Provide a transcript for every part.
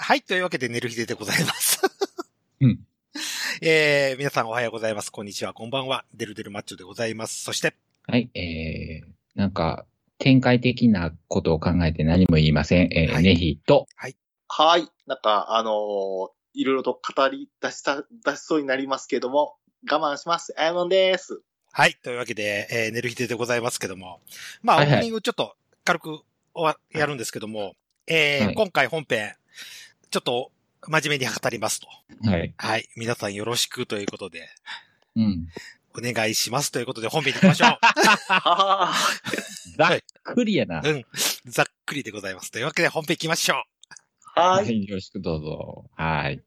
はい、というわけで、寝る日ででございます。うん。えー、皆さんおはようございます。こんにちは、こんばんは。デルデルマッチョでございます。そして、はい、えー、なんか、展開的なことを考えて何も言いません。えー、はいネヒと、はい。なんか、あのーいろいろと語り出した、出しそうになりますけども、我慢します。あやのんです。はい、というわけで、えー、寝る日ででございますけども。まあ、はいはいオープニングちょっと軽く終わやるんですけども、えーはい今回本編、ちょっと真面目に語りますと。はい。はい、皆さんよろしくということで、うん。お願いしますということで本編に行きましょう。は ざっくりやな。うん。ざっくりでございます。というわけで本編行きましょう。ーは。はいい、よろしくどうぞ。はい。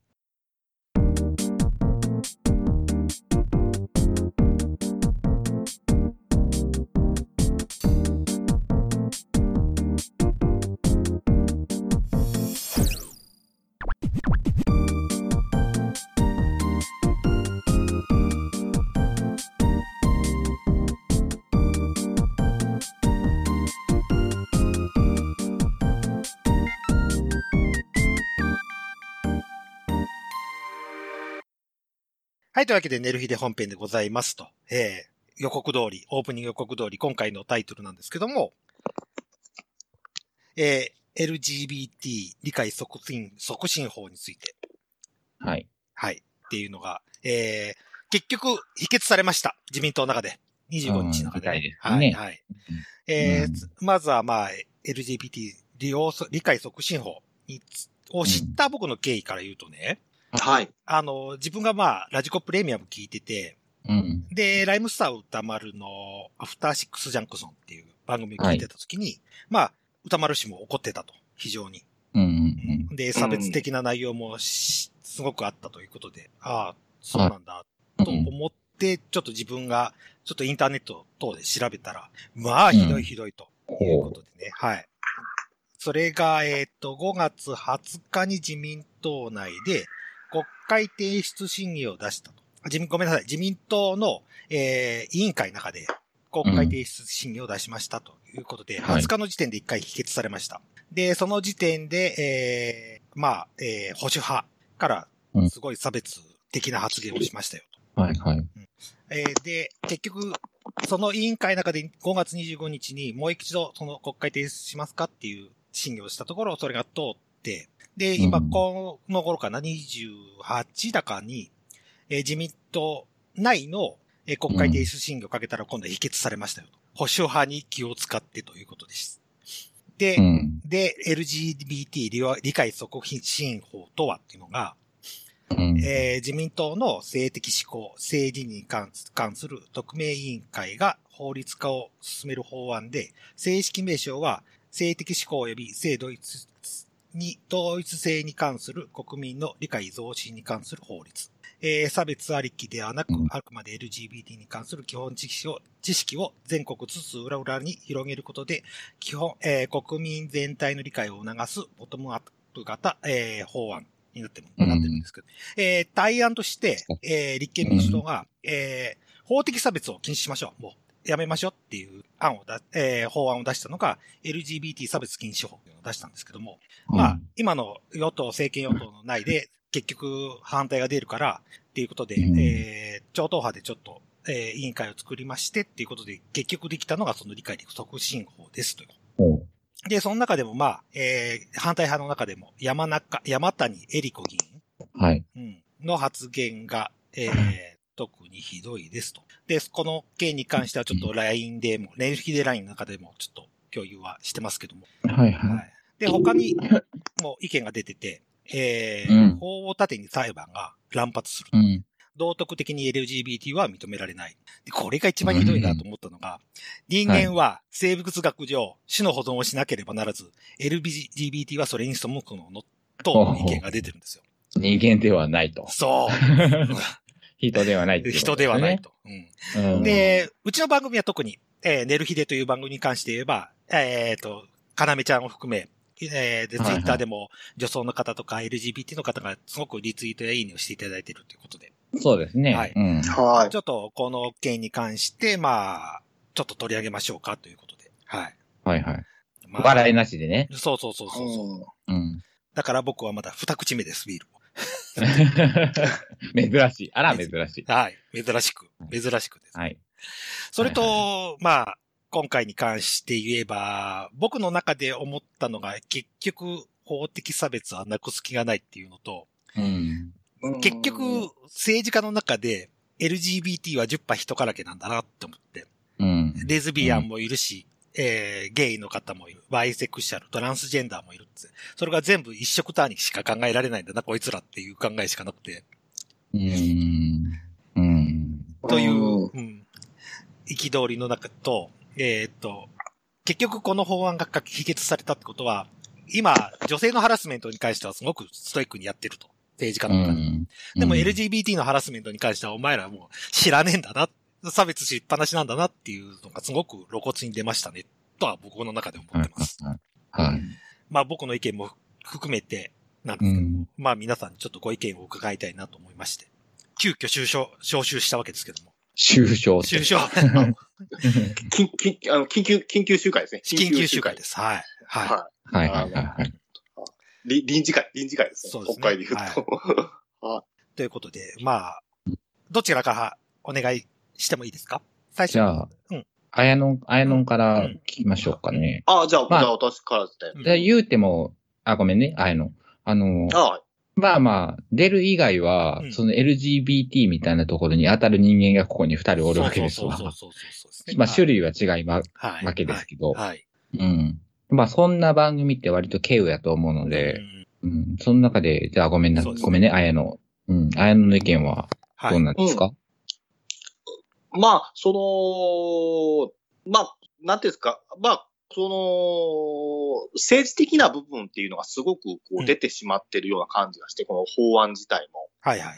はい、というわけで、寝る日で本編でございますと。えー、予告通り、オープニング予告通り、今回のタイトルなんですけども、えー、LGBT 理解促進、促進法について、はい。はい、っていうのが、えー、結局、否決されました。自民党の中で。25日の中で、うん理解ですはい、ねはい。えーうんまずはまあ、LGBT 利用そ、理解促進法につを知った僕の経緯から言うとね、はい。あの、自分がまあ、ラジコプレミアム聞いてて、うん。で、ライムスター歌丸のアフターシックスジャンクソンっていう番組を聞いてた時に、まあ、歌丸氏も怒ってたと、非常に。うん。うん。で、差別的な内容もしすごくあったということで、ああ、そうなんだ、と思って、ちょっと自分が、ちょっとインターネット等で調べたら、まあ、ひどいひどいということでね、はい。それが、えっ、と、5月20日に自民党内で国会提出審議を出したと。あ自民、ごめんなさい。自民党の、えー委員会の中で国会提出審議を出しましたということで、はい20日の時点で1回否決されました。で、その時点で、えーまあ、えー保守派からうんすごい差別的な発言をしましたよと。はい、はい。えーで、結局、その委員会の中で5月25日にもう一度その国会提出しますかっていう審議をしたところ、それが通って、で、今、うんこの頃かな、28だかに、えー自民党内の、えー国会提出審議をかけたら今度は否決されましたよと。保守派に気を使ってということです。で、うん。で、LGBT 理解促進法とはっていうのが、うん。えー自民党の性的思考、政治に関す関する特命委員会が法律化を進める法案で、正式名称は性的思考及び性同一に、統一性に関する国民の理解増進に関する法律。えー差別ありきではなくうん、あくまで LGBT に関する基本知識を、知識を全国津々浦々に広げることで、基本、えー国民全体の理解を促すボトムアップ型、えー法案になってる、うんなってるんですけど、えー対案として、えー立憲民主党が、えー法的差別を禁止しましょう。もう、やめましょうっていう案をだ、えー法案を出したのが、LGBT 差別禁止法っていうのを出したんですけども、まあ、今の与党、政権与党の内で、結局反対が出るから、っていうことで、うん。えー超党派でちょっと、えー委員会を作りまして、っていうことで、結局できたのがその理解促進法ですという。で、その中でもまあ、えー反対派の中でも、山中、山谷恵里子議員、はい。うん、の発言が、えー特にひどいですと。で、この件に関してはちょっと LINE でも、連ヒで LINE の中でもちょっと共有はしてますけども。はい、ははい。い。で、他にも意見が出てて、えーうん法を盾に裁判が乱発すると。うん。道徳的に LGBT は認められない。で、これが一番ひどいなと思ったのが、人間は生物学上、種の保存をしなければならず、LGBT はそれに背くのの、と意見が出てるんですよ。人間ではないと。そう。人ではないっていうこ人ではない。と。うんうん、で、うちの番組は特に、えー、寝る日でという番組に関して言えば、えっ、と、かなめちゃんを含め、えー、で、ツイッターでも女装の方とか LGBT の方がすごくリツイートやいいねをしていただいているということで、そうですね。はいうん。はい。ちょっとこの件に関して、まあ、ちょっと取り上げましょうかということで、はい。はいはい。まあ笑いなしでね。そうそうそうそうそう。うんうん。だから僕はまだ二口目です、ビールを。珍しい。あら、珍しい。はい。珍しく、珍しくです。はい。それはいと、まあ、今回に関して言えば、僕の中で思ったのが、結局、法的差別はなくす気がないっていうのと、うん。結局、政治家の中で LGBT は10%人からけなんだなって思って、うん。レズビアンもいるし、えー、ゲイの方もいる、バイセクシャル、トランスジェンダーもいるって。それが全部一色単にしか考えられないんだな、こいつらっていう考えしかなくて。うん。うん。という、うんうん、憤りの中と、えーっと、結局この法案が否決されたってことは、今、女性のハラスメントに関してはすごくストイックにやってると。政治家うの中で。ん。でもうん LGBT のハラスメントに関してはお前らもう知らねえんだな。差別しっぱなしなんだなっていうのがすごく露骨に出ましたね。とは僕の中で思ってます。はい。まあ僕の意見も含めてなんでうすけども、ん。まあ皆さんにちょっとご意見を伺いたいなと思いまして。急遽招集、招集したわけですけども。終章。収集、緊緊あの緊急、緊急集会ですね。緊急集会です。はい。はい。ははいはいはいはい。い。り臨時会、臨時会ですね。そうですね国会で言うと。ということで、まあ、どちらからお願いしてもいいですか？最初。じゃあうん、あやのん、あやのんから聞きましょうかね。あ、じゃあ、まあじゃあ私からですじゃあ言うても、あ、ごめんね、あやの。あの、あまあまあ、出る以外はう、んその LGBT みたいなところに当たる人間がここに二人おるわけですわ。そうそうそうそうそうですね。まあ種類は違いま、はいわけですけどはい。はいうん。まあそんな番組って割と軽有やと思うので、うん。その中で、じゃあごめんな、ねごめんね、あやの。うん。あやのの意見ははい。どうなんですか、まあ、その、まあ、なんていうんですか、まあ、その、政治的な部分っていうのがすごくこうんう出てしまってるような感じがして、この法案自体も。はいはいはい。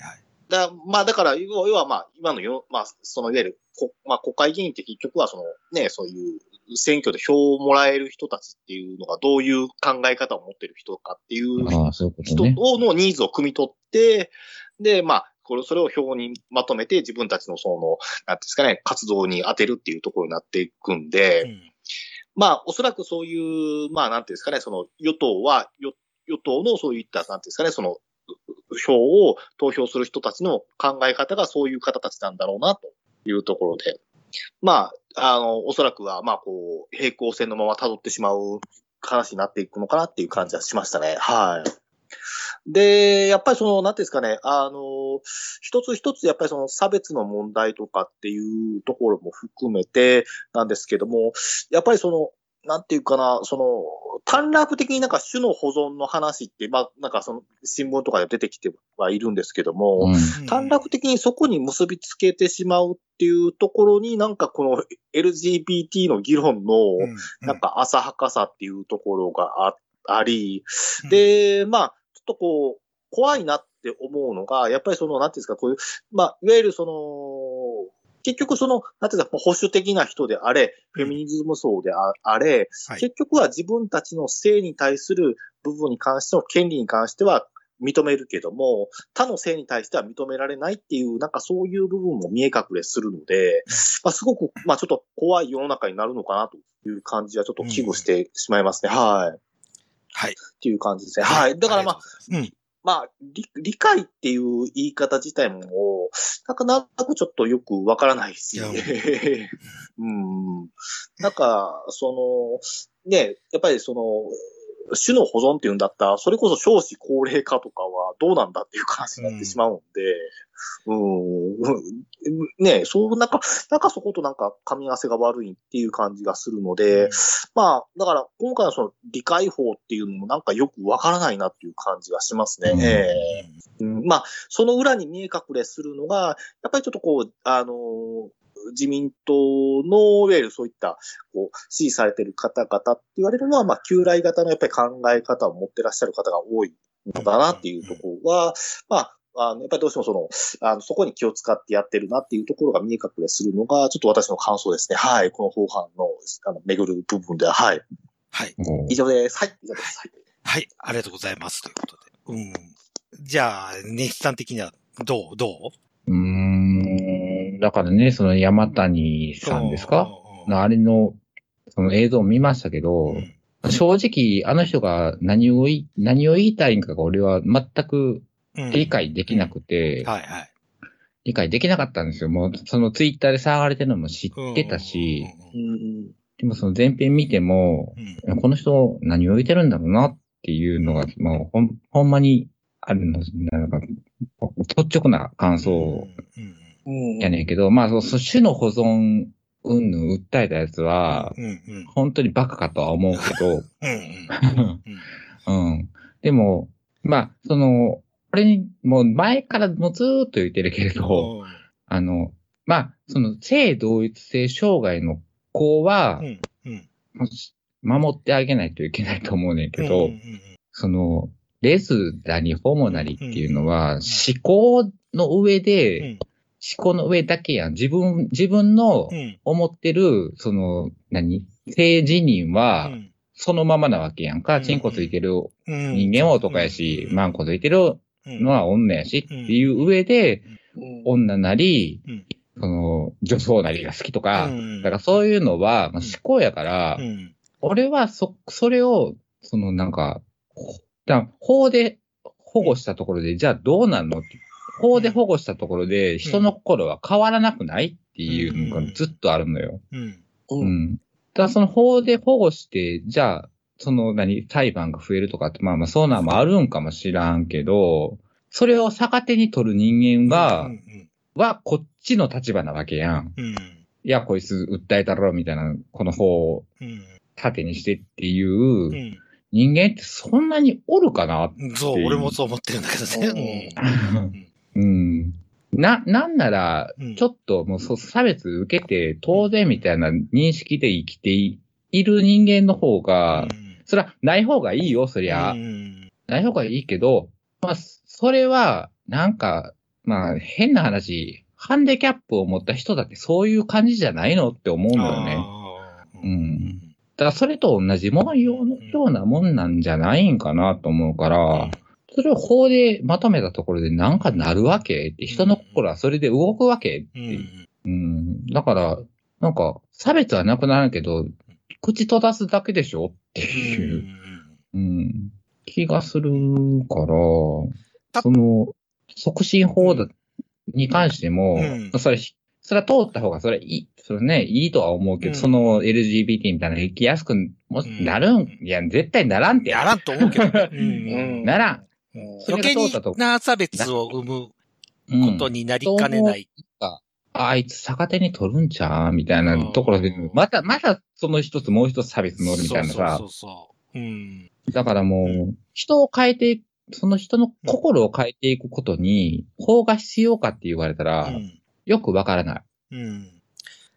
だまあ、だから、要はまあ、今のよ、まあ、そのいわゆる、こまあ、国会議員って結局はその、ね、そういう選挙で票をもらえる人たちっていうのがどういう考え方を持ってる人かっていう人ね。のニーズを汲み取って、で、まあ、これ、それを表にまとめて自分たちのその、なんですかね、活動に当てるっていうところになっていくんで、うんまあ、おそらくそういう、まあ、なんていうんですかね、その、与党は、与与党のそういった、なんていうんですかね、その、票を投票する人たちの考え方がそういう方たちなんだろうな、というところで。まあ、あの、おそらくは、まあ、こう、平行線のまま辿ってしまう話になっていくのかなっていう感じはしましたね。はい。で、やっぱりその、なんていうんですかね、あの、一つ一つやっぱりその差別の問題とかっていうところも含めてなんですけども、やっぱりその、なんていうかな、その、短絡的になんか種の保存の話って、まあ、なんかその、新聞とかで出てきてはいるんですけども、うん。短絡的にそこに結びつけてしまうっていうところになんかこの LGBT の議論の、うん。なんか浅はかさっていうところがああり、うん。で、まあ、っとこう、怖いなって思うのが、やっぱりその、なんていうんですか、こういう、まあ、いわゆるその、結局その、なんていうんですか、保守的な人であれ、フェミニズム層でああれ、はい結局は自分たちの性に対する部分に関しての権利に関しては認めるけども、他の性に対しては認められないっていう、なんかそういう部分も見え隠れするので、まあ、すごく、まあちょっと怖い世の中になるのかなという感じはちょっと危惧してしまいますね。はい。はい。っていう感じですね。はい。だからまあ、うございまあ、理理解っていう言い方自体も、なんかなんとなくちょっとよくわからないし。うん。なんか、その、ね、やっぱりその、種の保存っていうんだったら、それこそ少子高齢化とかはどうなんだっていう話になってしまうんで、うん、ね、そう、なんか、なんかそことなんか噛み合わせが悪いっていう感じがするので、まあ、だから、今回のその理解法っていうのもなんかよくわからないなっていう感じがしますね。うん。ええ。うん。まあ、その裏に見え隠れするのが、やっぱりちょっとこう、あのー自民党の、いわゆるそういった、こう、支持されている方々って言われるのは、まあ、旧来型のやっぱり考え方を持ってらっしゃる方が多いのだなっていうところは、まあ、あの、やっぱりどうしてもその、あの、そこに気を使ってやってるなっていうところが見え隠れするのが、ちょっと私の感想ですね。はい。この法案の、あの、巡る部分では、はい。はい。以上です。はい。以上です。はい。はい。ありがとうございます。ということで。うん。じゃあ、ネヒさん的にはどうどう？うーん。だからね、その山谷さんですか？のあれの、その映像を見ましたけど、うん。正直、あの人が何をい、何を言いたいんかが俺は全くうん。理解できなくて、はいはい。理解できなかったんですよ。もう、そのツイッターで騒がれてるのも知ってたし、うん。でもその前編見ても、うん。うんこの人何を言ってるんだろうなっていうのが、もうほん、ほんまにあるの、なんか、率直な感想うんうんやねんけど、まあ、そう、そう種の保存、うんぬん訴えたやつは、うんうん。本当にバカかとは思うけど、うんうんうん。でも、まあ、その、これに、もう前からもうずーっと言ってるけれど、あの、まあ、その、性同一性障害の子はう、んうん。守ってあげないといけないと思うねんけど、うんうんその、レズなりホモなりっていうのは、思考の上で、うん思考の上だけやん。自分、自分のうん。思ってる、その、何？性自認は、そのままなわけやんか。うん。チンコついてるうん。人間は男やし、マンコついてるのは女やしっていう上で、うん。女なりうん、その、女装なりが好きとか、うん。だからそういうのは、まあ、思考やから、うん。俺はそ、それを、そのなんか、法で保護したところで、じゃあどうなんのって法で保護したところで、人の心は変わらなくないっていうのがずっとあるのよ。うん。ううん。ん。だからその法で保護して、じゃあ、その何、裁判が増えるとかって、まあまあそうなんもあるんかもしらんけど、それを逆手に取る人間が、うんはこっちの立場なわけやん。うん。いや、こいつ訴えたろ、みたいな、この法をうん盾にしてっていう、うん。人間ってそんなにおるかなう。んそう、俺もそう思ってるんだけどね。うん。な、なんならうん、ちょっともう差別受けて当然みたいな認識で生きていいる人間の方うがん、それはない方がいいよ、そりゃ。うん。ない方がいいけど、まあ、それは、なんか、まあ、変な話、ハンデキャップを持った人だってそういう感じじゃないのって思うんだよね。うん。だからそれと同じもんようなもんなんじゃないんかなと思うから、それを法でまとめたところでなんかなるわけ？って、人の心はそれで動くわけ？って。う。ん。うん。だから、なんか、差別はなくなるけど、口閉ざすだけでしょ？っていう、うん、気がするから、たその、促進法だに関しても、うん。それ、それは通った方が、それいい、それね、いいとは思うけど、うん。その LGBT みたいなの生きやすくもうん。なるん、いや、絶対ならんって。やらんと思うけどね。う うんん。ならん。余計な差別を生むうんことになりかねない。あいつ逆手に取るんちゃうみたいなところでうん、また、またその一つもう一つ差別乗るみたいなさそう。そうそう。うん。だからもうう、人を変えていく、その人の心を変えていくことに、法が必要かって言われたら、うんよくわからない。うん。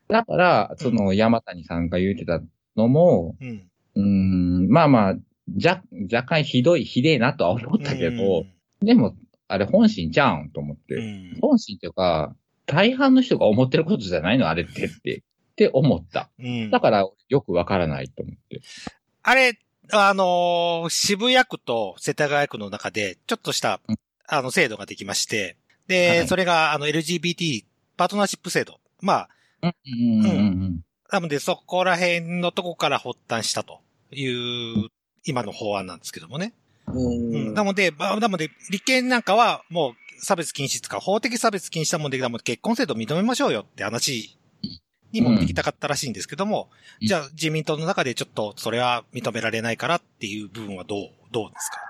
だから、その山谷さんが言ってたのも、うん。うーん、まあまあ、若若干ひどい、ひでえなとは思ったけど、でも、あれ本心ちゃうんと思って。うん。本心っていうか、大半の人が思ってることじゃないのあれってって、って思った。うんだから、よくわからないと思って。あれ、あのー渋谷区と世田谷区の中で、ちょっとしたうん、あの、制度ができまして、で、はいそれが、あの、LGBT パートナーシップ制度。まあ、うんうんうんなので、そこら辺のとこから発端したという、今の法案なんですけどもね。うん。なので、まあ、なので、立憲なんかは、もう、差別禁止とか、法的差別禁止したもんでもん結婚制度認めましょうよって話に持ってきたかったらしいんですけども、うんじゃあ、自民党の中でちょっと、それは認められないからっていう部分はどう、どうですか？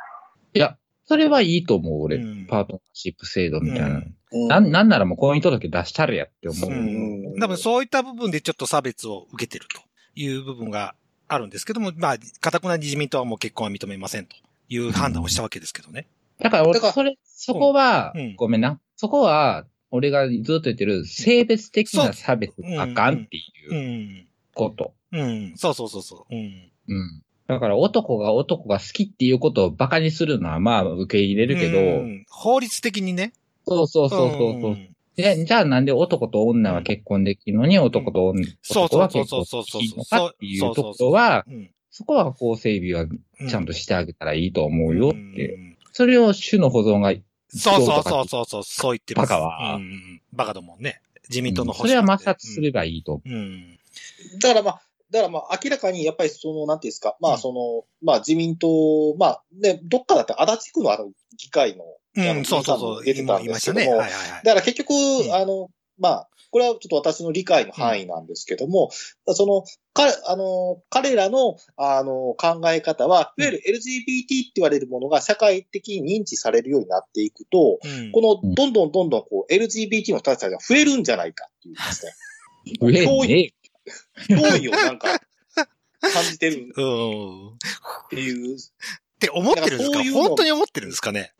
いや、それはいいと思う、俺。うんパートナーシップ制度みたいな。うんなん、なんならもう婚姻届出したるやって思う。うん。多分そういった部分でちょっと差別を受けてるという部分があるんですけども、まあ、かたくなに自民党はもう結婚は認めませんという判断をしたわけですけどね。だから俺、それ、そこは、うんごめんな。そこは、俺がずっと言ってる性別的な差別あかんっていううんこと。うん。そうそうそうそう。うん。うん。だから男が男が好きっていうことをバカにするのはまあ受け入れるけど、うん法律的にね。そうそうそうそうそう。じゃあなんで男と女は結婚できるのに男と女、そう男はそう結そうそうそう婚できるのかっていうところは、うん。そこは法整備はちゃんとしてあげたらいいと思うよって。うんそれを種の保存が、そうそうそうそうそう、そう言ってます。バカはうん。バカどもんね。自民党のそれは摩擦すればいいと思うん。だからまあ、だからまあ明らかにやっぱりその、なんていうんですか、まあその、まあ自民党、まあね、どっかだって足立区のあの議会の、あのうん、そうそうそう。出てたん。ですけども、はいはいはい。だから結局、んあの、まあ、これはちょっと私の理解の範囲なんですけども、その、彼、あの、彼らの、あの、考え方は、いわゆる LGBT って言われるものが社会的に認知されるようになっていくと、うんこの、どんどんどんどんこう、LGBT の人たちが増えるんじゃないかっていうですね、増えね脅威をなんか、感じてるうん。っっていう。て思ってるんですか？本当に思ってるんですかね？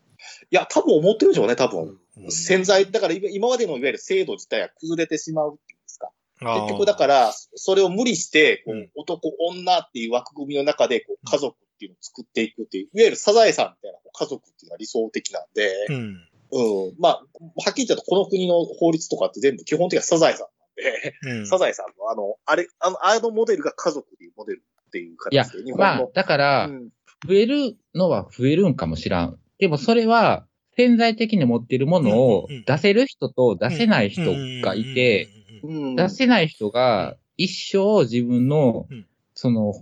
いや、多分思ってるでしょうね、多分。うん潜在、だから今今までのいわゆる制度自体が崩れてしまうっていうんですか。結局だから、それを無理して、こううん男、女っていう枠組みの中で、こう家族っていうのを作っていくっていう、いわゆるサザエさんみたいな家族っていうのが理想的なんで、うん。うん。まあ、はっきり言うとこの国の法律とかって全部基本的にはサザエさんなんで、うん。サザエさんのあの、あれ、あの、あのモデルが家族っていうモデルっていういや形で、日、本まあの。、だからう、ん増えるのは増えるんかもしらん。でもそれは、潜在的に持っているものを出せる人と出せない人がいて、うん出せない人が一生自分のうん、その、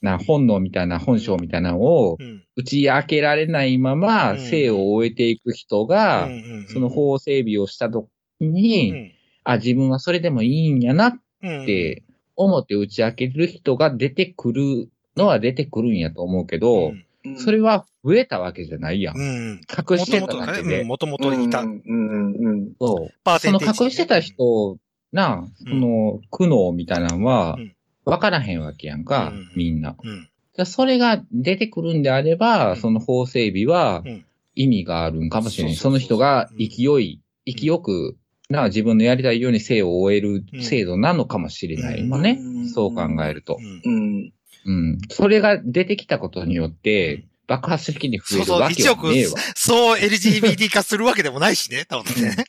な本能みたいな本性みたいなのを打ち明けられないままうん。生を終えていく人が、その法整備をした時に、あ、自分はそれでもいいんやなっうん、て思って打ち明ける人が出てくるのは出てくるんやと思うけど、うんそれは増えたわけじゃないやん。うん。隠してたもともとね、だけで。もともといたう。んうんうんそう。パーセそのンテージね隠してた人な、その苦悩みたいなのはうん、わからへんわけやんか、うんみんな。うん。じゃあそれが出てくるんであれば、うんその法整備はうん意味があるんかもしれない。その人が勢い、勢よく、な、自分のやりたいように生を終える制度なのかもしれないもんね。うんそう考えると。うんうん。うん。それが出てきたことによっうてん、爆発的に増えるそうそうわけはねえわ。そう LGBT 化するわけでもないしね、多分ね。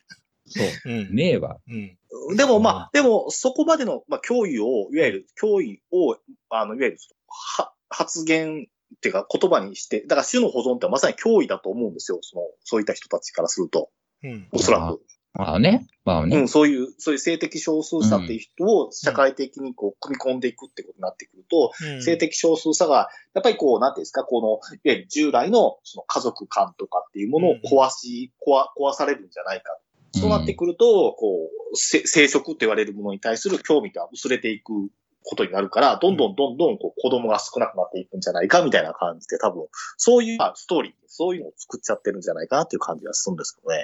そう。うん。ねえわ。うん。でもまあ、でもそこまでの、まあ、脅威を、いわゆる脅威を、あの、いわゆる、は、発言っていうか言葉にして、だから種の保存ってまさに脅威だと思うんですよ。その、そういった人たちからすると。うん。おそらく。まあね。まあね。うん、そういう、そういう性的少数者っていう人を社会的にこう、組み込んでいくってことになってくると、うん性的少数者が、やっぱりこう、なんていうんですか、この、いわゆる従来のその家族観とかっていうものを壊し、壊、壊されるんじゃないか。そうなってくると、こう、せ生殖って言われるものに対する興味が薄れていくことになるから、どんどんどんどんこう子供が少なくなっていくんじゃないかみたいな感じで、多分、そういうまあストーリー、そういうのを作っちゃってるんじゃないかなっていう感じがするんですけどね。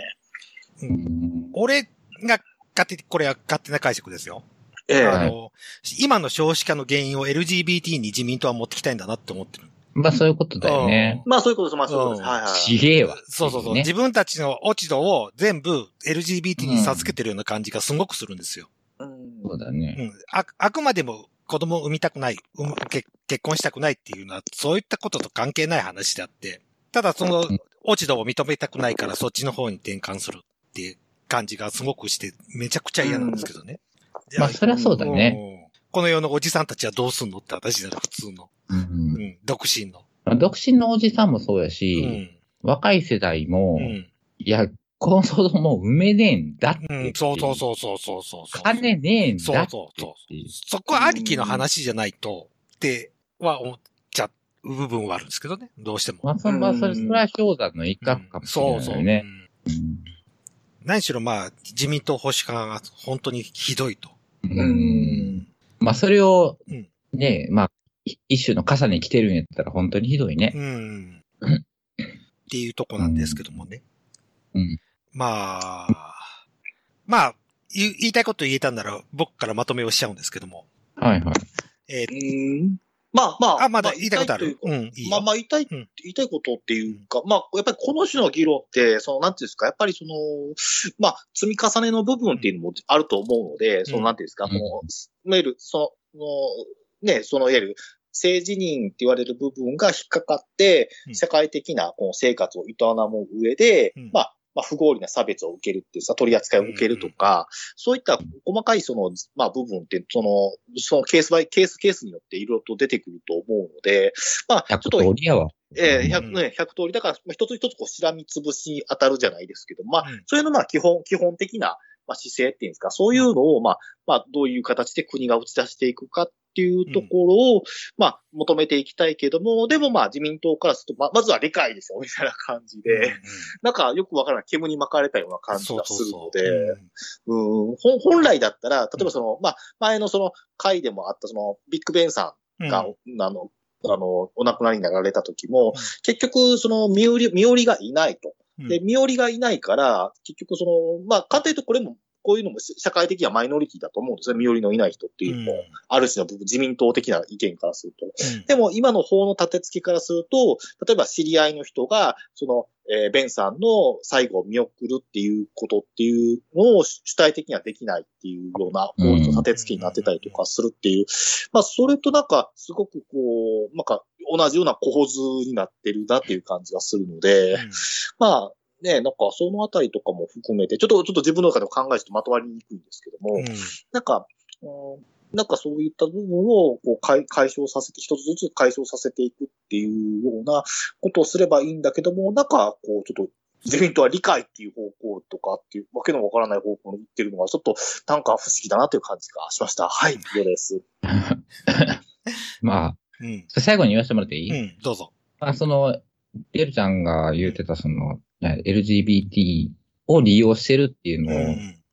うん俺が勝手に、これは勝手な解釈ですよ。ええはいあの、今の少子化の原因を LGBT に自民党は持ってきたいんだなって思ってる。まあそういうことだよね。まあそういうことです、まあそういうことです。うんはいはい。ちげえわ。そうそうそう。ね自分たちの落ち度を全部 LGBT に授けてるような感じがすごくするんですよ。うんそうだね。うん。あ、あくまでも子供を産みたくない、産む結結婚したくないっていうのは、そういったことと関係ない話であって、ただそのうん落ち度を認めたくないからそっちの方に転換するって感じがすごくして、めちゃくちゃ嫌なんですけどね。じゃまあそりゃそうだね。うんこの世のおじさんたちはどうすんのって話だよ、普通の。うんうん。独身の。まあ独身のおじさんもそうやうし、ん。若い世代もう、ん。いや、この子供産めねえんだってうん。そうそうそうそうそうそうそう。金ねえんだって。そうそうそうそこありきの話じゃないと、っては思っちゃう部分はあるんですけどね。どうしても。まあ、それは、それ、それは氷山の一角かもしれないよね。そうそう。何しろまあ、自民党保守化が本当にひどいと。うん。まあ、それをうん、ね、まあ、い一種の傘に来てるんやったら本当にひどいね。うん。うんっていうとこなんですけどもね。うん。まあ、まあ、言い言いたいこと言えたんなら僕からまとめをしちゃうんですけども。はいはい。えーうんまあまあ。あ、まだ言いたいことある。まうん、いいよ。まあまあ言いたい、ん言いたいことっていうか、まあやっぱりこの種の議論って、そのなんていうんですか、やっぱりその、まあ積み重ねの部分っていうのもあると思うので、そのなんていうんですか、うんもう、いわゆる、その、ね、そのいわゆる、政治人って言われる部分が引っかかってう、ん社会的なこの生活を営む上で、うんまあ、まあ、不合理な差別を受けるっていうさ、取り扱いを受けるとか、そういった細かいその、まあ部分って、その、そのケースバイ、ケースケースによっていろいろと出てくると思うので、まあ、ちょっ100と、通りやわ。ええうん100ね、100通り。だから、まあ一つ一つこう、しらみつぶしに当たるじゃないですけど、まあうん、それのまあ、基本、基本的な、まあ、姿勢っていうんですか、そういうのを、まあ、まあ、どういう形で国が打ち出していくかっていうところを、まあ、求めていきたいけども、でもまあ、自民党からすると、まあ、まずは理解ですよ、みたいな感じで、なんかよくわからない煙に巻かれたような感じがするので、うん、ほ本来だったら、例えばその、まあ、前のその会でもあったその、ビッグベンさんが、あの、あの、お亡くなりになられた時も、結局、その、身寄り、身寄りがいないと。で、身寄りがいないから、結局その、まあ、簡単に言うとこれも、こういうのも社会的にはマイノリティだと思うんですね。身寄りのいない人っていうのも、ある種の自民党的な意見からすると。でも今の法の立て付けからすると、例えば知り合いの人が、その、えー、ベンさんの最後を見送るっていうことっていうのを主体的にはできないっていうような法律の立て付けになってたりとかするっていう、まあそれとなんかすごくこう、なんか同じような構図になってるなっていう感じがするので、まあね、なんかそのあたりとかも含めて、ちょっと、ちょっと自分の中でも考えてまとまりにくいんですけども、うん、なんか、うんなんかそういった部分をこう解解消させて、一つずつ解消させていくっていうようなことをすればいいんだけども、なんかこうちょっと自民党は理解っていう方向とかっていうわけのわからない方向に行ってるのがちょっとなんか不思議だなという感じがしました。はい、以上です。まあ、うん、最後に言わせてもらっていい？うん、どうぞ。まあ、その、デルちゃんが言ってたその、LGBT を利用してるっていうの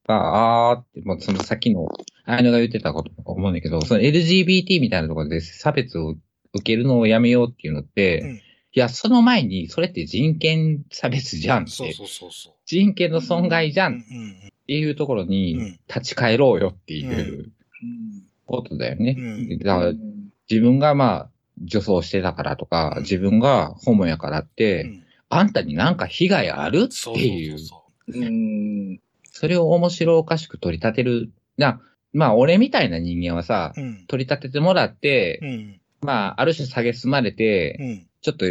が、あーって、まあ、そのさっきの、あのが言ってたこと思うんだけど、その LGBT みたいなところで差別を受けるのをやめようっていうのって、うん、いや、その前に、それって人権差別じゃんって。そうそうそうそう。人権の損害じゃんっていうところに立ち返ろうよっていうことだよね。だから自分がまあ、女装してたからとか、自分がホモやからって、あんたになんか被害ある？っていう。それを面白おかしく取り立てる。な、まあ、俺みたいな人間はさ、うん、取り立ててもらって、うん、まあ、ある種下げすまれて、うん、ちょっと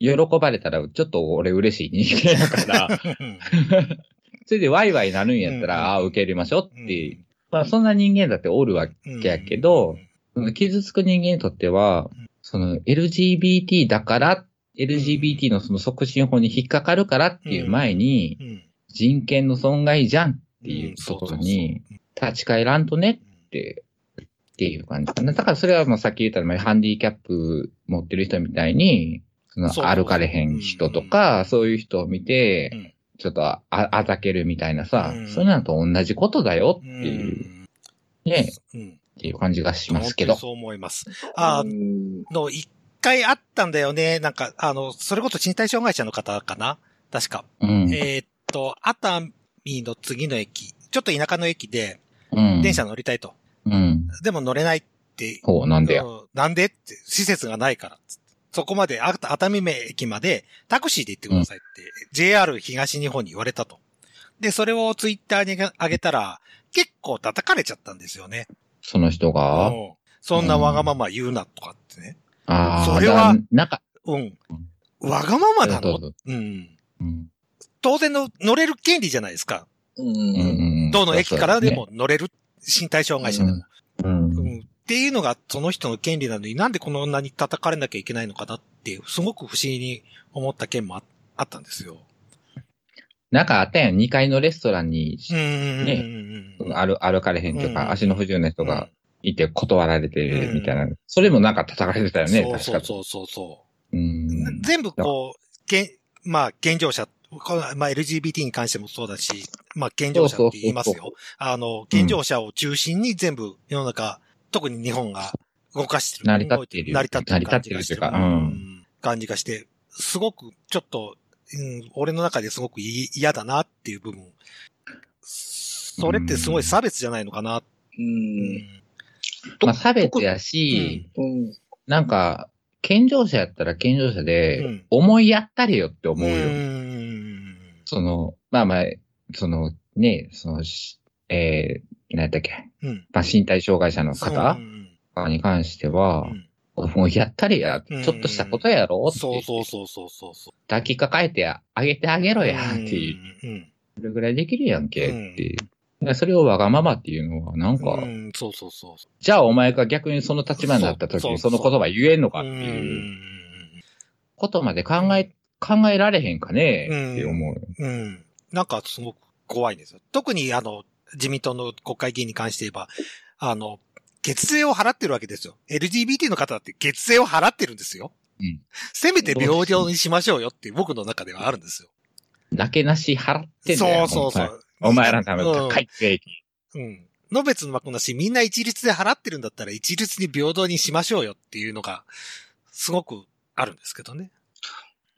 喜ばれたら、ちょっと俺嬉しい人間だから、それでワイワイなるんやったら、ああ、受け入れましょうって。まあ、そんな人間だっておるわけやけど、傷つく人間にとっては、その LGBT だからっ LGBT のその促進法に引っかかるからっていう前に、人権の損害じゃんっていうところに立ち返らんとねって、っていう感じかな。だからそれはもうさっき言ったようハンディキャップ持ってる人みたいに、その歩かれへん人とか、そういう人を見て、ちょっとあ、あざけるみたいなさ、そういうのと同じことだよっていう、ね、っていう感じがしますけど。そう思います。あの、一回あったんだよね。なんか、あの、それこそ身体障害者の方かな？確か。うん、えー、っと、熱海の次の駅、ちょっと田舎の駅で、電車乗りたいと。うん。でも乗れないって。ほう、なんでや？なんでって、施設がないから。そこまで、熱海駅までタクシーで行ってくださいって、うん、JR 東日本に言われたと。で、それをツイッターに上げたら、結構叩かれちゃったんですよね。その人が、うん、そんなわがまま言うなとかってね。ああ。それは、なんか、うん。わがままなの？うん。うん。当然の乗れる権利じゃないですか。うん。どの駅からでも乗れる、身体障害者でも。うん。うん。っていうのがその人の権利なのになんでこの女に叩かれなきゃいけないのかなっていう、すごく不思議に思った件もあったんですよ。なんかあったやん、2階のレストランに、ね、歩、歩かれへんとか、足の不自由な人がいて断られてるみたいな。うん、それもなんか叩かれてたよね、そうそうそうそうそう。うん、全部こう、けまあ、健常者、まあ、LGBT に関してもそうだし、まあ、健常者って言いますよ。あの、健常者を中心に全部世の中、特に日本が動かしてる。成り立っている。成り立ってる感じがしてる。うん。感じがして、すごくちょっと、うん、俺の中ですごく嫌だなっていう部分。それってすごい差別じゃないのかな。うん。まあ、差別やし、うん、なんか、健常者やったら健常者で、思いやったれよって思うよ。うん、その、まあまあ、その、ね、その、えー、何やったっけ、うん、まあ、身体障害者の方に関しては、もうやったりや、ちょっとしたことやろって。そうそうそうそうそう抱きかかえてあげてあげろやっていう。それぐらいできるやんけっていう。それをわがままっていうのは、なんか、うん、そうそうそうじゃあお前が逆にその立場になった時にその言葉言えんのかっていうことまで考え、考えられへんかねって思う。うん。なんかすごく怖いんですよ。特にあの、自民党の国会議員に関して言えば、あの、月税を払ってるわけですよ。LGBT の方だって月税を払ってるんですよ。うん。せめて平等にしましょうよって僕の中ではあるんですよ。だけなし払ってんだそよ。うそうそ本当にう。お前らのための高い税金。うん。の別の幕なし、みんな一律で払ってるんだったら一律に平等にしましょうよっていうのが、すごくあるんですけどね。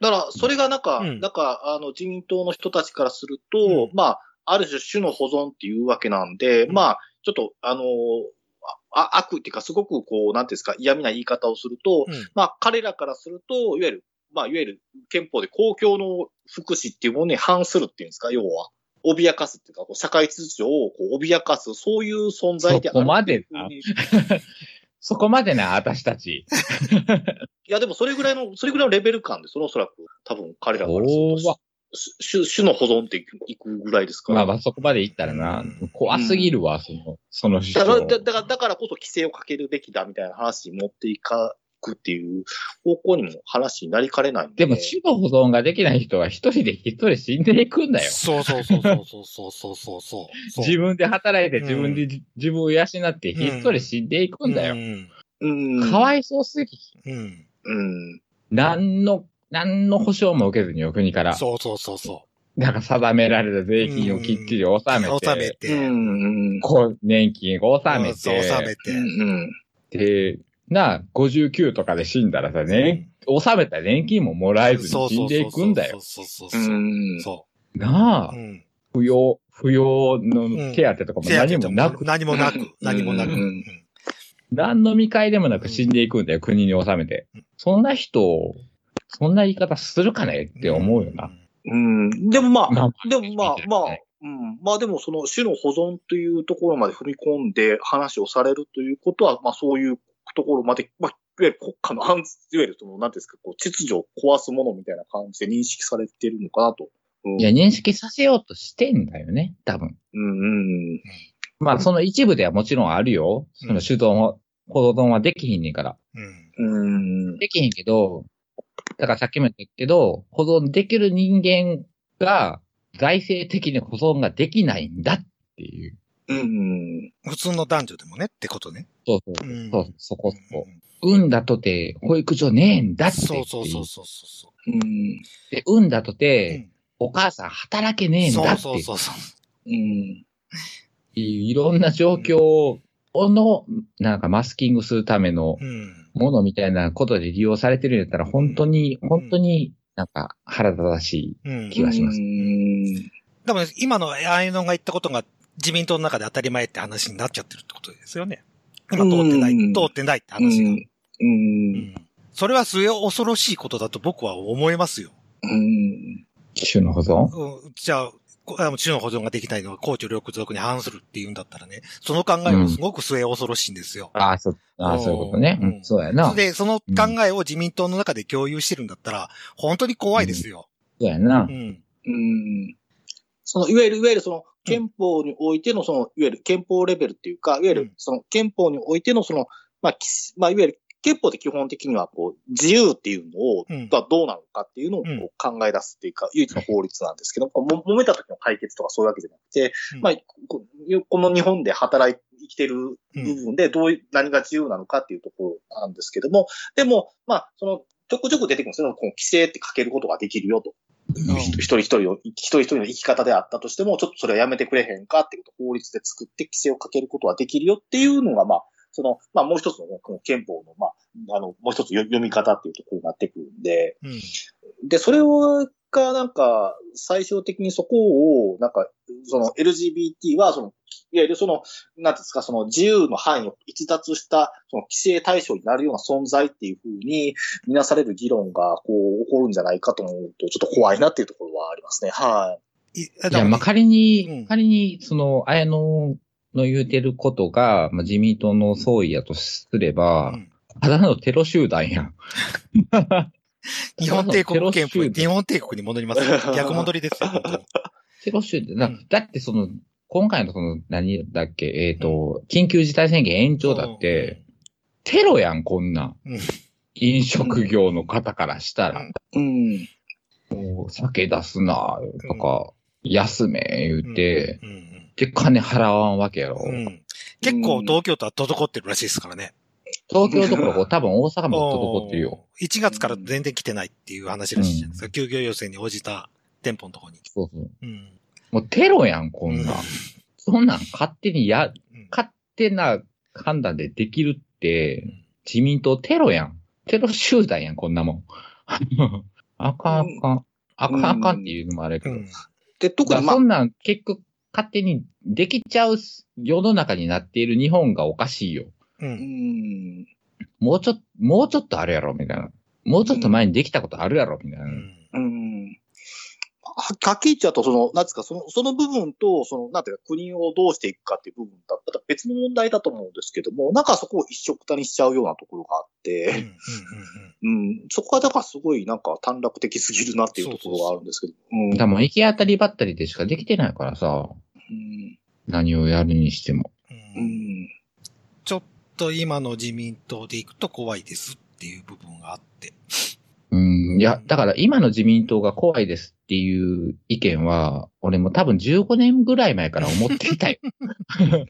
だから、それがなんか、うんなんか、あの、自民党の人たちからすると、うんまあ、ある種種の保存っていうわけなんで、うんまあ、ちょっと、あのあ悪っていうか、すごくこう、なんていうんですか、嫌味な言い方をすると、うん。まあ、彼らからすると、いわゆる、まあ、いわゆる憲法で公共の福祉っていうものに反するっていうんですか、要は。脅かすっていうか、こう社会秩序をこう脅かす、そういう存在であるそこまでっていうふうに そこまでな、私たち。いや、でもそれぐらいの、それぐらいのレベル感ですよ、おそらく。多分、彼らからすると。種、種の保存っていくぐらいですか？ら。まあまあそこまで行ったらな、怖すぎるわ、その、その主だから、張。だだから、だからこそ規制をかけるべきだみたいな話に持っていかくっていう方向にも話になりかねないんで。でも、種の保存ができない人は一人で一人死んでいくんだよ。そうそうそうそうそうそうそうそうそう。自分で働いてうん自分でじ自分を養ってひっそり死んでいくんだよ。うん。うん。かわいそうすぎ。うん。うん。何の、何の保証も受けずにお国から、そうそうそうそなんか定められた税金をきっちり納めう。て、納めうて。ん。こう年金を納めそう納めて、て。うん。で、な、59とかで死んだらさ、ね、納めた年金ももらえずに死んでいくんだよ。そうそううそうそう。なあう。う、ん。不要、不要の手当とかも何もなく、何もなくうん、何もなく。何の見返りでもなく死んでいくんだよ、国に納めて。そんな人、そんな言い方するかねって思うよな。。うん。でもまあ、まあでもまあ、まあ、うん。まあでもその種の保存というところまで踏み込んで話をされるということは、まあそういうところまで、まあ、いわゆる国家の安、いわゆるその、なんていうんですか、こう、秩序を壊すものみたいな感じで認識されているのかなと。うんいや、認識させようとしてんだよね、多分。うんうん。まあ、その一部ではもちろんあるよ。その手動も、保存はできひんねんから。うん。うん。できひんけど、だからさっきも言ったけど、保存できる人間が財政的に保存ができないんだっていう。うん。普通の男女でもねってことね。そうそう。うんそう、そこそこ。産んだとて保育所ねえんだってっていそうそうそうそうそうん。で、産んだとう。て、お母さん働けねえんだってそうそうそうそう。うん。いろんな状況の、なんかマスキングするためのうん。ものみたいなことで利用されてるんやったら、本当に、本当になんか腹立たしうん。気がしますうん。でも今のああいうのが言ったことが自民党の中で当たり前って話になっちゃってるってことですよね。今通ってない、うん通ってないって話が。う。うんんそれは末恐ろしいことだと僕は思いますよ。うん。い。種の保存？うん、じゃあ、こあの保存ができないのは公序良俗に反するっていうんだったらね、その考えはすごく末恐ろしいんですよ。ああ、そう、ああ、そういうことね。ううんん、そうやな。で、その考えを自民党の中で共有してるんだったら、本当に怖いですよ。そうやなう。ん。うん。その、いわゆる、いわゆるその、憲法においての、その、いわゆる憲法レベルっていうか、いわゆうんる、その、憲法においての、その、まあ、きまあ、いわゆる、憲法って基本的には、こう、自由っていうのを、どうなのかっていうのをこう考え出すっていうか、唯一の法律なんですけど、も揉めた時の解決とかそういうわけじゃなくて、うん。まあ、ここの日本で働いて生きてる部分で、どういう、何が自由なのかっていうところなんですけども、でも、まあ、その、ちょくちょく出てくるんですよ。この規制ってかけることができるよと。ん。一人一人の、一人一人の生き方であったとしても、ちょっとそれはやめてくれへんかっていうことを法律で作って規制をかけることはできるよっていうのが、まあ、その、まあもう一つのね、この憲法の、まあ、あの、もう一つ読読み方っていうところになってくるんで、うん。で、それを、が、なんか、最終的にそこを、なんか、その LGBT は、その、いわゆるその、なんていうんですか、その自由の範囲を逸脱した、その規制対象になるような存在っていうふうに、みなされる議論が、こう、起こるんじゃないかと思うと、ちょっと怖いなっていうところはありますね。はいいいや、まあ、仮に、うん仮に、その、綾野の言うてることが、まあ、自民党の総意やとすれば、うん。ただのテロ集団やん。日本帝国憲法、日本帝国に戻ります。逆戻りですよ。テロ集団、だうん。だってその、今回のその、何だっけ、えっ、と、緊急事態宣言延長だって、テロやん、こんなん。うん。飲食業の方からしたら、うん。もう酒出すな、とか、休め、言うて、うん、うんで金払わんわけやろ。うん。結構東京都は滞ってるらしいですからね。東京どころか多分大阪も滞ってるよ。おー。1月から全然来てないっていう話らしいじゃないですか。休業要請に応じた店舗のとこに。そうそう。うん。もうテロやん、こんなん。そんなん勝手にや、うん勝手な判断でできるってうん、自民党テロやん。テロ集団やん、こんなもん。あかんあかん。あかんあかんっていうのもあれやけど。うん。で、特にまあそ、んなん結局勝手にできちゃう世の中になっている日本がおかしいよ。う。うんん。もうちょっと、もうちょっとあるやろ、みたいな。もうちょっと前にできたことあるやろ、みたいな。うんうん。ははっきり言っちゃうと、その、なんですか、その、その部分と、その、なんていうか、国をどうしていくかっていう部分だったら別の問題だと思うんですけども、なんかそこを一緒くたにしちゃうようなところがあっうん。て、うん、そこはだからすごいなんか短絡的すぎるなっていうところがあるんですけど、うん。だからもう行き当たりばったりでしかできてないからさ、うん。何をやるにしても。うん。ちょっと今の自民党で行くと怖いですっていう部分があって。うん、いや、だから今の自民党が怖いですっていう意見は、俺も多分15年ぐらい前から思っていたよ。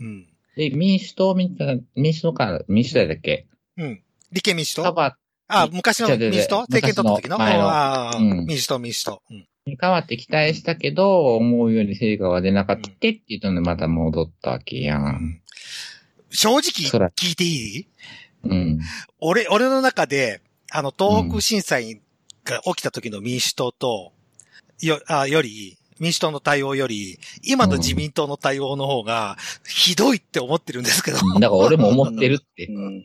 うん。で、民主党みたいな、民主党か、民主党だっけ？うん。立憲民主党？あ、昔の民主党？政権取った時の？昔のうん民主党、民主党。うん。に変わって期待したけど、思うように成果は出なかったって言ったのでまた戻ったわけやん。正直聞いていい？うん。俺、俺の中で、あの、東北震災が起きた時の民主党と、よ、あ、より、民主党の対応より、今の自民党の対応の方が、ひどいって思ってるんですけど。だから俺も思ってるって、うん。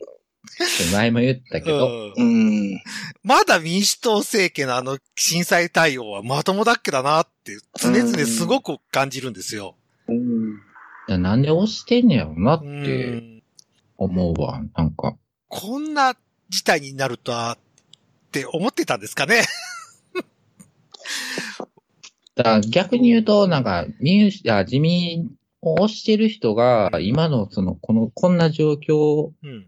前も言ったけど、うんうん。まだ民主党政権のあの震災対応はまともだっけだなって常々すごく感じるんですよ。うん。なんで押してんねやろなっうてん思うわ。なんか。こんな事態になるとはって思ってたんですかね。だ逆に言うと、なんか、民主、あ自民を押してる人が、今のその、この、こんな状況うん。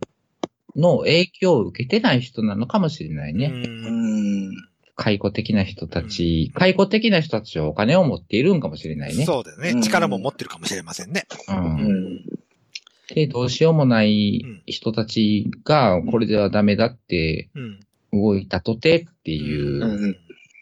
の影響を受けてない人なのかもしれないね。うん。解雇的な人たち、解雇的な人たちはお金を持っているんかもしれないね。そうだよね。うん力も持ってるかもしれませんね。う。うんん。で、どうしようもない人たちが、これではダメだってうん。動いたとてっていううん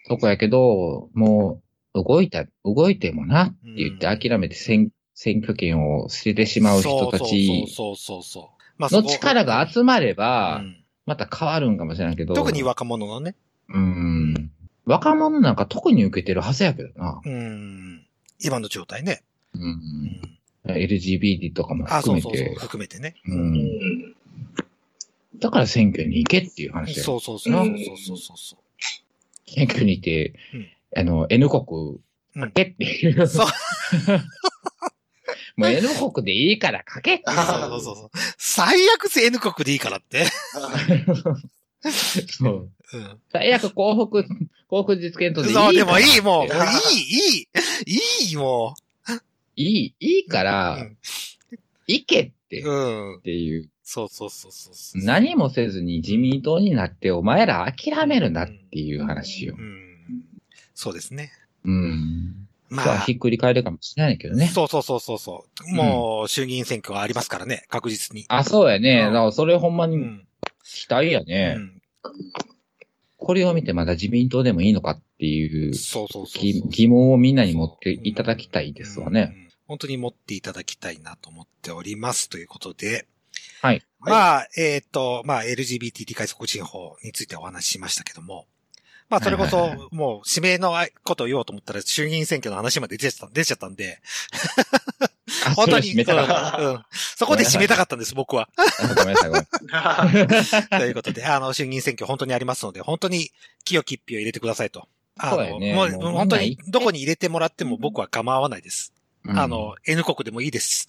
とこやけど、もう、動いた、動いてもなって言って諦めて選選挙権を捨ててしまう人たちそうそうそうそうそう。まあの力が集まれうば、んまた変わるんかもしれないけど。特に若者のね。うん。若者なんか特に受けてるはずやけどな。うん。今の状態ね。う。うんん LGBT とかもあ、そうそうそう含めて。。含めてね。うん。だから選挙に行けっていう話だよ。そうそうそうそうそうそうそ選挙に行って、うんあの、N 国、うんかけっていう。そう もう N 国でいいからかけってう。そうそうそう。最悪 N 国でいいからって。そう。うん。最悪幸福、幸福実現とでいいからそう、でもいい、もう、いい、いい、いい、もいい、いいかう。ら、行けって、っうん。ていう。そうそうそうそう。何もせずに自民党になってお前ら諦めるなっていう話よう。ん。そうですね。うん。まあまあ、ひ、っくり返るかもしれないけどね。そうそうそうそうそう。もう、衆議院選挙はありますからね、確実に。あ、そうやね。うんだからそれほんまにうん。期待やね。うんこれを見てまだ自民党でもいいのかっていうそうそうそう疑問をみんなに持っていただきたいですわね。うん。本当に持っていただきたいなと思っております。ということで。はい。まあ、えっ、と、まあ、LGBT 理解促進法についてお話ししましたけども。まあ、それこそ、もう、指名のことを言おうと思ったら、衆議院選挙の話まで出ちゃった、出ちゃったんで、あ、本当に。うんうんそこで締めたかったんです、僕は。あごめんなさい、ごめんなさい。ということで、あの、衆議院選挙本当にありますので、本当に清き一票を入れてくださいと。あの、そうだよねもう本当にどこに入れてもらっても僕は構わないです。うんあの、N 国でもいいです。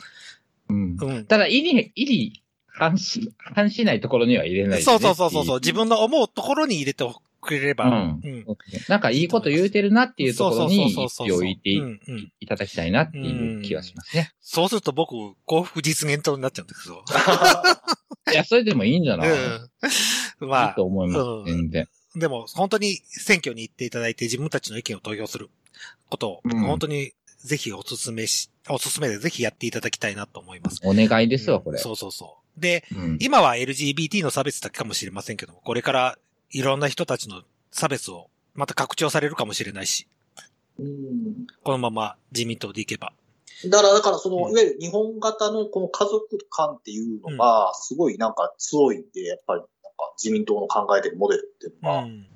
うんうん。ただ、入り、入り、反し、反しないところには入れないでねそうそうそうそう自分の思うところに入れてくれれば。うんうん。なんかいいこと言うてるなっていうところに、そうそうそうそう一票置いていただきたいなっていう気がしますね。そうすると僕、幸福実現党になっちゃうんですけど。いや、それでもいいんじゃない、いうん。まあいと、思います、うん全然。でも本当に選挙に行っていただいて自分たちの意見を投票することを、うん本当にぜひおすすめし、おすすめでぜひやっていただきたいなと思います。お願いですわ、これ。そうそうそう。で、うん。今は LGBT の差別だけかもしれませんけども、これからいろんな人たちの差別をまた拡張されるかもしれないし、うん。このまま自民党でいけば。だから、だからその、うん。いわゆる日本型のこの家族観っていうのが、すごいなんか強いんで、やっぱりなんか自民党の考えてるモデルっていうのが、だかん。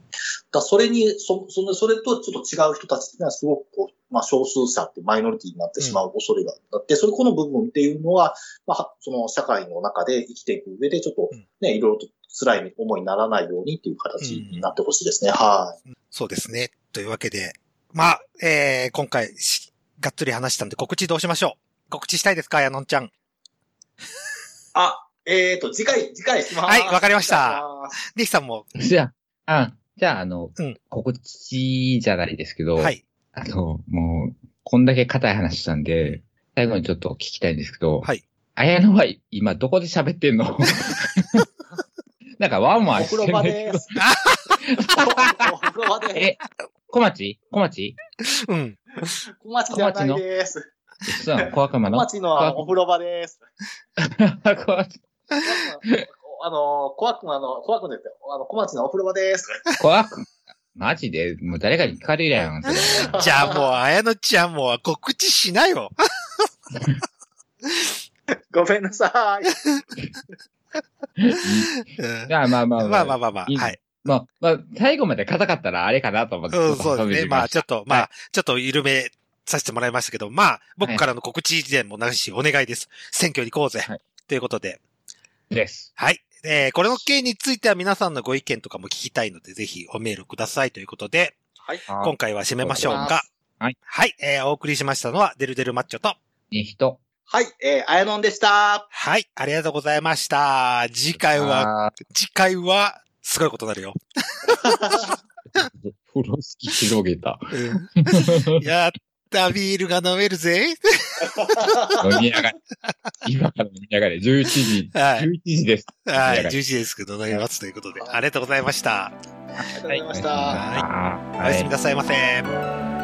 らそれに、そそのそれとちょっと違う人たちっていうのはすごくこう、まあ少数者ってマイノリティになってしまう恐れがあって、それこの部分っていうのは、まあ、その社会の中で生きていく上でちょっとね、いろいろと辛い思いにならないようにっていう形になってほしいですね。はい。そうですね。というわけで、まあ、えー、今回し、がっつり話したんで告知どうしましょう？告知したいですか？やのんちゃん。あ、えっ、と、次回、次回します。はいわかりました。リキさんも、じゃあ、あ、じゃあ、あの、うん告知じゃないですけど、はい。あの、もう、こんだけ硬い話したんで、最後にちょっと聞きたいんですけど、はい。綾野は今どこで喋ってんの？なんかワンワンしてお風呂場んです。お風呂場です。え、小町？小町？うん。小町じゃないです。そうなの？小悪魔小の町のお風呂場です。小町あの、小悪魔の、小悪魔ですよ。あの、小町のお風呂場です。小悪魔？マジで？もう誰かに聞かれるやん、それ。じゃあもう、あやのちゃんもう告知しなよ。ごめんなさい。うんじゃあまあまあまあまあまあまあ。いいはい。まあ、まあ、最後まで硬かったらあれかなと思って。うん、そうですね。まあ、ちょっと、まあ、はちょっと緩めさせてもらいましたけど、まあ、僕からの告知でもなし、お願いです。選挙に行こうぜ。はいということで、です。はい。えー、これの件については皆さんのご意見とかも聞きたいので、ぜひおメールくださいということで、はい。今回は締めましょうか。はい。はい。えー、お送りしましたのは、デルデルマッチョと、いい人。はい、えー、あやのんでした。はい。ありがとうございました。次回は、あ次回は、すごいことになるよ。ー風呂敷広げた。やった、ビールが飲めるぜ。飲み上がれ。今から飲み上がれ。11時。はい。11時です。はい。飲み上がれ11時ですけど飲みますということで、ありがとうございました。ありがとうございました。はいはおやすみなさいませ。